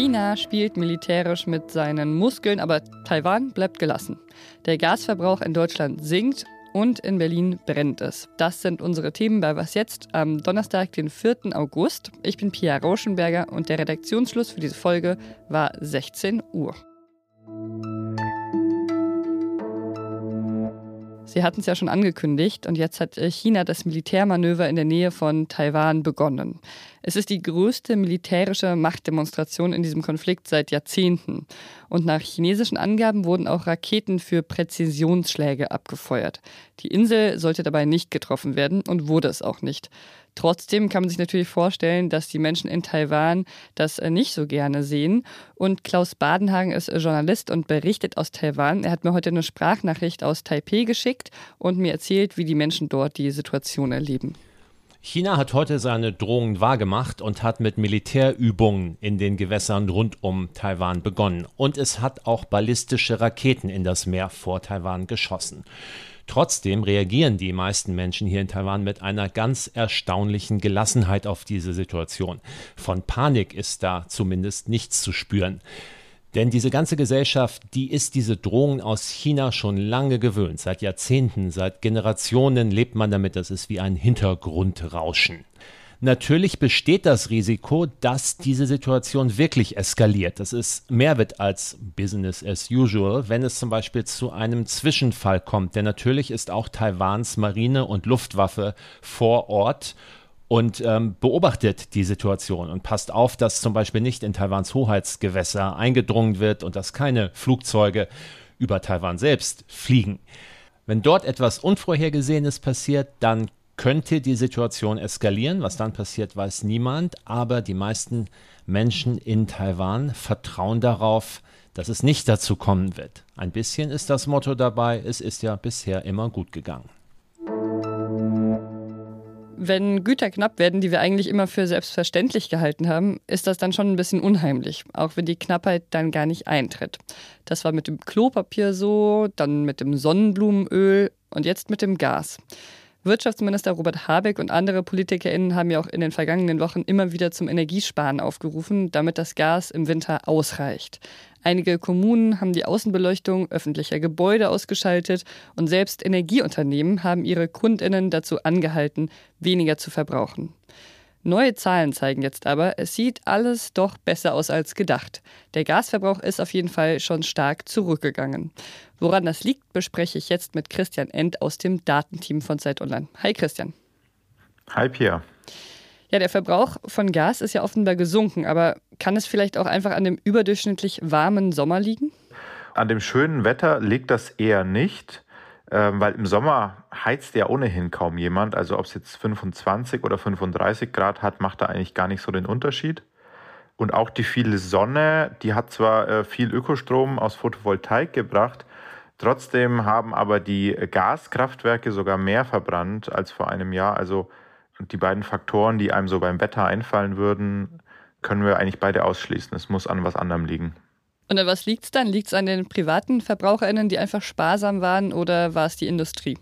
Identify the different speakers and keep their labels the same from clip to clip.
Speaker 1: China spielt militärisch mit seinen Muskeln, aber Taiwan bleibt gelassen. Der Gasverbrauch in Deutschland sinkt und in Berlin brennt es. Das sind unsere Themen bei Was jetzt am Donnerstag, den 4. August. Ich bin Pia Rauschenberger und der Redaktionsschluss für diese Folge war 16 Uhr. Sie hatten es ja schon angekündigt und jetzt hat äh, China das Militärmanöver in der Nähe von Taiwan begonnen. Es ist die größte militärische Machtdemonstration in diesem Konflikt seit Jahrzehnten. Und nach chinesischen Angaben wurden auch Raketen für Präzisionsschläge abgefeuert. Die Insel sollte dabei nicht getroffen werden und wurde es auch nicht. Trotzdem kann man sich natürlich vorstellen, dass die Menschen in Taiwan das äh, nicht so gerne sehen. Und Klaus Badenhagen ist Journalist und berichtet aus Taiwan. Er hat mir heute eine Sprachnachricht aus Taipei geschickt und mir erzählt, wie die Menschen dort die Situation erleben.
Speaker 2: China hat heute seine Drohungen wahrgemacht und hat mit Militärübungen in den Gewässern rund um Taiwan begonnen. Und es hat auch ballistische Raketen in das Meer vor Taiwan geschossen. Trotzdem reagieren die meisten Menschen hier in Taiwan mit einer ganz erstaunlichen Gelassenheit auf diese Situation. Von Panik ist da zumindest nichts zu spüren. Denn diese ganze Gesellschaft, die ist diese Drohungen aus China schon lange gewöhnt. Seit Jahrzehnten, seit Generationen lebt man damit, das ist wie ein Hintergrundrauschen. Natürlich besteht das Risiko, dass diese Situation wirklich eskaliert. Das ist mehr wird als Business as usual, wenn es zum Beispiel zu einem Zwischenfall kommt. Denn natürlich ist auch Taiwans Marine und Luftwaffe vor Ort und ähm, beobachtet die Situation und passt auf, dass zum Beispiel nicht in Taiwans Hoheitsgewässer eingedrungen wird und dass keine Flugzeuge über Taiwan selbst fliegen. Wenn dort etwas Unvorhergesehenes passiert, dann könnte die Situation eskalieren. Was dann passiert, weiß niemand. Aber die meisten Menschen in Taiwan vertrauen darauf, dass es nicht dazu kommen wird. Ein bisschen ist das Motto dabei. Es ist ja bisher immer gut gegangen.
Speaker 1: Wenn Güter knapp werden, die wir eigentlich immer für selbstverständlich gehalten haben, ist das dann schon ein bisschen unheimlich, auch wenn die Knappheit dann gar nicht eintritt. Das war mit dem Klopapier so, dann mit dem Sonnenblumenöl und jetzt mit dem Gas. Wirtschaftsminister Robert Habeck und andere PolitikerInnen haben ja auch in den vergangenen Wochen immer wieder zum Energiesparen aufgerufen, damit das Gas im Winter ausreicht. Einige Kommunen haben die Außenbeleuchtung öffentlicher Gebäude ausgeschaltet und selbst Energieunternehmen haben ihre KundInnen dazu angehalten, weniger zu verbrauchen. Neue Zahlen zeigen jetzt aber, es sieht alles doch besser aus als gedacht. Der Gasverbrauch ist auf jeden Fall schon stark zurückgegangen. Woran das liegt, bespreche ich jetzt mit Christian End aus dem Datenteam von Zeit Online. Hi Christian.
Speaker 3: Hi Pia.
Speaker 1: Ja, der Verbrauch von Gas ist ja offenbar gesunken, aber kann es vielleicht auch einfach an dem überdurchschnittlich warmen Sommer liegen?
Speaker 3: An dem schönen Wetter liegt das eher nicht. Ähm, weil im Sommer heizt ja ohnehin kaum jemand. Also ob es jetzt 25 oder 35 Grad hat, macht da eigentlich gar nicht so den Unterschied. Und auch die viele Sonne, die hat zwar äh, viel Ökostrom aus Photovoltaik gebracht, trotzdem haben aber die Gaskraftwerke sogar mehr verbrannt als vor einem Jahr. Also die beiden Faktoren, die einem so beim Wetter einfallen würden, können wir eigentlich beide ausschließen. Es muss an was anderem liegen.
Speaker 1: Und an was liegt es dann? Liegt es an den privaten VerbraucherInnen, die einfach sparsam waren oder war es die Industrie?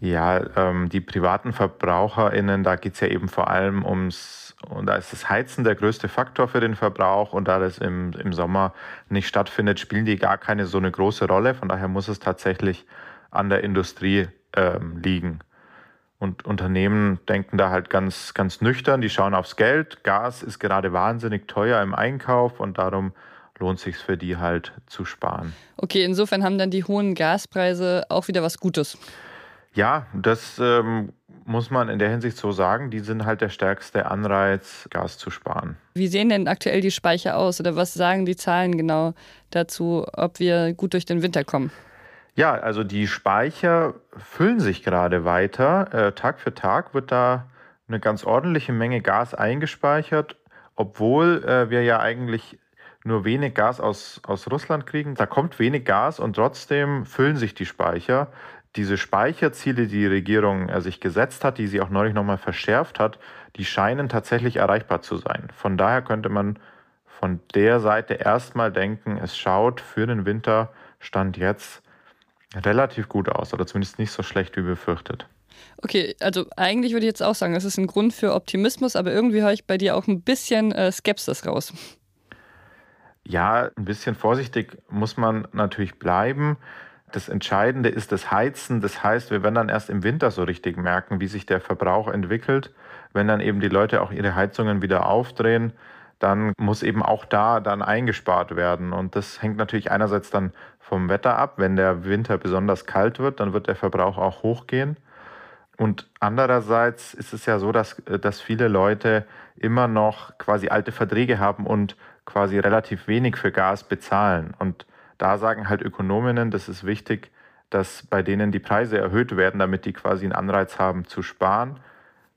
Speaker 3: Ja, ähm, die privaten VerbraucherInnen, da geht es ja eben vor allem ums, und da ist das Heizen der größte Faktor für den Verbrauch und da das im, im Sommer nicht stattfindet, spielen die gar keine so eine große Rolle. Von daher muss es tatsächlich an der Industrie ähm, liegen. Und Unternehmen denken da halt ganz, ganz nüchtern, die schauen aufs Geld. Gas ist gerade wahnsinnig teuer im Einkauf und darum lohnt sich für die halt zu sparen.
Speaker 1: Okay, insofern haben dann die hohen Gaspreise auch wieder was Gutes.
Speaker 3: Ja, das ähm, muss man in der Hinsicht so sagen. Die sind halt der stärkste Anreiz, Gas zu sparen.
Speaker 1: Wie sehen denn aktuell die Speicher aus oder was sagen die Zahlen genau dazu, ob wir gut durch den Winter kommen?
Speaker 3: Ja, also die Speicher füllen sich gerade weiter. Äh, Tag für Tag wird da eine ganz ordentliche Menge Gas eingespeichert, obwohl äh, wir ja eigentlich nur wenig Gas aus, aus Russland kriegen. Da kommt wenig Gas und trotzdem füllen sich die Speicher. Diese Speicherziele, die die Regierung äh, sich gesetzt hat, die sie auch neulich nochmal verschärft hat, die scheinen tatsächlich erreichbar zu sein. Von daher könnte man von der Seite erstmal denken, es schaut für den Winter Stand jetzt relativ gut aus oder zumindest nicht so schlecht wie befürchtet.
Speaker 1: Okay, also eigentlich würde ich jetzt auch sagen, es ist ein Grund für Optimismus, aber irgendwie höre ich bei dir auch ein bisschen äh, Skepsis raus.
Speaker 3: Ja, ein bisschen vorsichtig muss man natürlich bleiben. Das Entscheidende ist das Heizen. Das heißt, wir werden dann erst im Winter so richtig merken, wie sich der Verbrauch entwickelt. Wenn dann eben die Leute auch ihre Heizungen wieder aufdrehen, dann muss eben auch da dann eingespart werden. Und das hängt natürlich einerseits dann vom Wetter ab. Wenn der Winter besonders kalt wird, dann wird der Verbrauch auch hochgehen. Und andererseits ist es ja so, dass, dass viele Leute immer noch quasi alte Verträge haben und quasi relativ wenig für Gas bezahlen. Und da sagen halt Ökonominnen, das ist wichtig, dass bei denen die Preise erhöht werden, damit die quasi einen Anreiz haben zu sparen.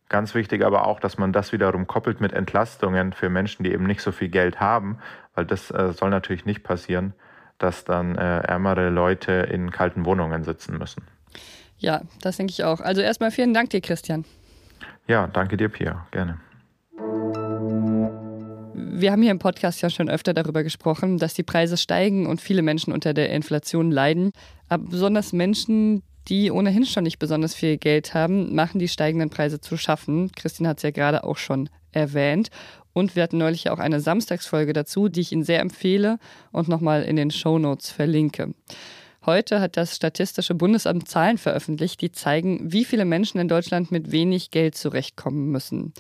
Speaker 3: Ganz wichtig aber auch, dass man das wiederum koppelt mit Entlastungen für Menschen, die eben nicht so viel Geld haben, weil das äh, soll natürlich nicht passieren, dass dann äh, ärmere Leute in kalten Wohnungen sitzen müssen.
Speaker 1: Ja, das denke ich auch. Also erstmal vielen Dank dir, Christian.
Speaker 3: Ja, danke dir, Pia. Gerne.
Speaker 1: Wir haben hier im Podcast ja schon öfter darüber gesprochen, dass die Preise steigen und viele Menschen unter der Inflation leiden. Aber besonders Menschen, die ohnehin schon nicht besonders viel Geld haben, machen die steigenden Preise zu schaffen. Christine hat es ja gerade auch schon erwähnt. Und wir hatten neulich auch eine Samstagsfolge dazu, die ich Ihnen sehr empfehle und nochmal in den Show Notes verlinke. Heute hat das Statistische Bundesamt Zahlen veröffentlicht, die zeigen, wie viele Menschen in Deutschland mit wenig Geld zurechtkommen müssen.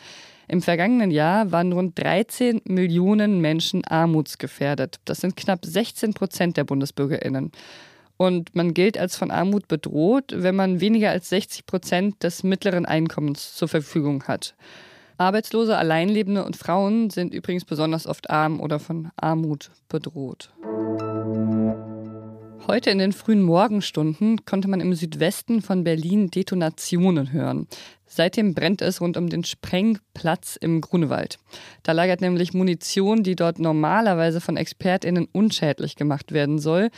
Speaker 1: Im vergangenen Jahr waren rund 13 Millionen Menschen armutsgefährdet. Das sind knapp 16 Prozent der Bundesbürgerinnen. Und man gilt als von Armut bedroht, wenn man weniger als 60 Prozent des mittleren Einkommens zur Verfügung hat. Arbeitslose, Alleinlebende und Frauen sind übrigens besonders oft arm oder von Armut bedroht. Heute in den frühen Morgenstunden konnte man im Südwesten von Berlin Detonationen hören. Seitdem brennt es rund um den Sprengplatz im Grunewald. Da lagert nämlich Munition, die dort normalerweise von ExpertInnen unschädlich gemacht werden soll.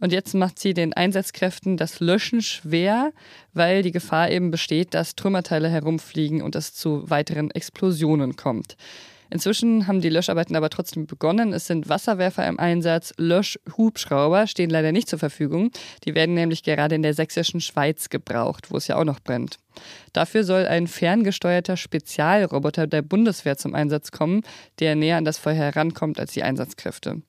Speaker 1: Und jetzt macht sie den Einsatzkräften das Löschen schwer, weil die Gefahr eben besteht, dass Trümmerteile herumfliegen und es zu weiteren Explosionen kommt. Inzwischen haben die Löscharbeiten aber trotzdem begonnen. Es sind Wasserwerfer im Einsatz, Löschhubschrauber stehen leider nicht zur Verfügung. Die werden nämlich gerade in der sächsischen Schweiz gebraucht, wo es ja auch noch brennt. Dafür soll ein ferngesteuerter Spezialroboter der Bundeswehr zum Einsatz kommen, der näher an das Feuer herankommt als die Einsatzkräfte.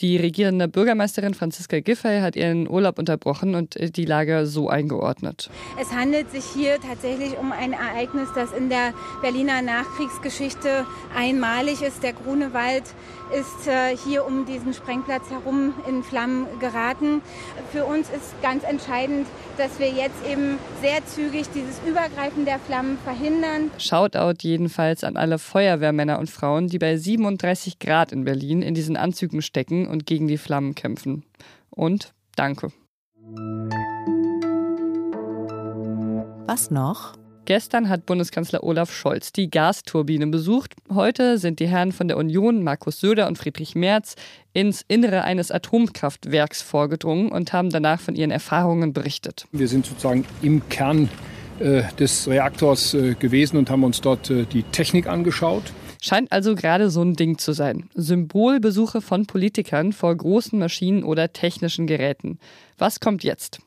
Speaker 1: Die regierende Bürgermeisterin Franziska Giffey hat ihren Urlaub unterbrochen und äh, die Lage so eingeordnet.
Speaker 4: Es handelt sich hier tatsächlich um ein Ereignis, das in der Berliner Nachkriegsgeschichte einmalig ist. Der Grunewald ist äh, hier um diesen Sprengplatz herum in Flammen geraten. Für uns ist ganz entscheidend, dass wir jetzt eben sehr zügig dieses Übergreifen der Flammen verhindern.
Speaker 1: Shoutout jedenfalls an alle Feuerwehrmänner und Frauen, die bei 37 Grad in Berlin in diesen Anzügen stecken und gegen die Flammen kämpfen. Und danke.
Speaker 5: Was noch?
Speaker 1: Gestern hat Bundeskanzler Olaf Scholz die Gasturbine besucht. Heute sind die Herren von der Union, Markus Söder und Friedrich Merz, ins Innere eines Atomkraftwerks vorgedrungen und haben danach von ihren Erfahrungen berichtet.
Speaker 6: Wir sind sozusagen im Kern äh, des Reaktors äh, gewesen und haben uns dort äh, die Technik angeschaut.
Speaker 1: Scheint also gerade so ein Ding zu sein. Symbolbesuche von Politikern vor großen Maschinen oder technischen Geräten. Was kommt jetzt?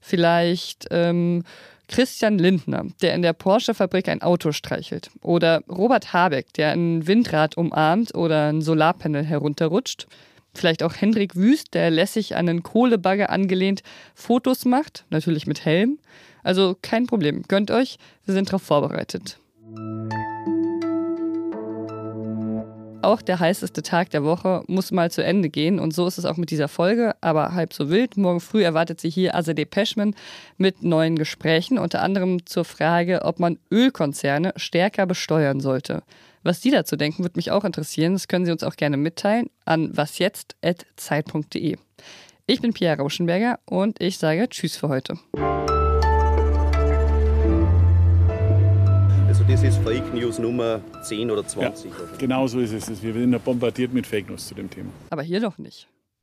Speaker 1: Vielleicht ähm, Christian Lindner, der in der Porsche-Fabrik ein Auto streichelt. Oder Robert Habeck, der ein Windrad umarmt oder ein Solarpanel herunterrutscht. Vielleicht auch Hendrik Wüst, der lässig an einen Kohlebagger angelehnt Fotos macht, natürlich mit Helm. Also kein Problem, gönnt euch, wir sind darauf vorbereitet. Auch der heißeste Tag der Woche muss mal zu Ende gehen und so ist es auch mit dieser Folge, aber halb so wild. Morgen früh erwartet Sie hier Azadeh Peschman mit neuen Gesprächen, unter anderem zur Frage, ob man Ölkonzerne stärker besteuern sollte. Was Sie dazu denken, würde mich auch interessieren. Das können Sie uns auch gerne mitteilen an wasjetzt.zeit.de. Ich bin Pia Rauschenberger und ich sage Tschüss für heute.
Speaker 7: Das ist Fake News Nummer 10 oder 20.
Speaker 6: Ja, genau so ist es. Wir werden bombardiert mit Fake News zu dem Thema.
Speaker 1: Aber hier doch nicht.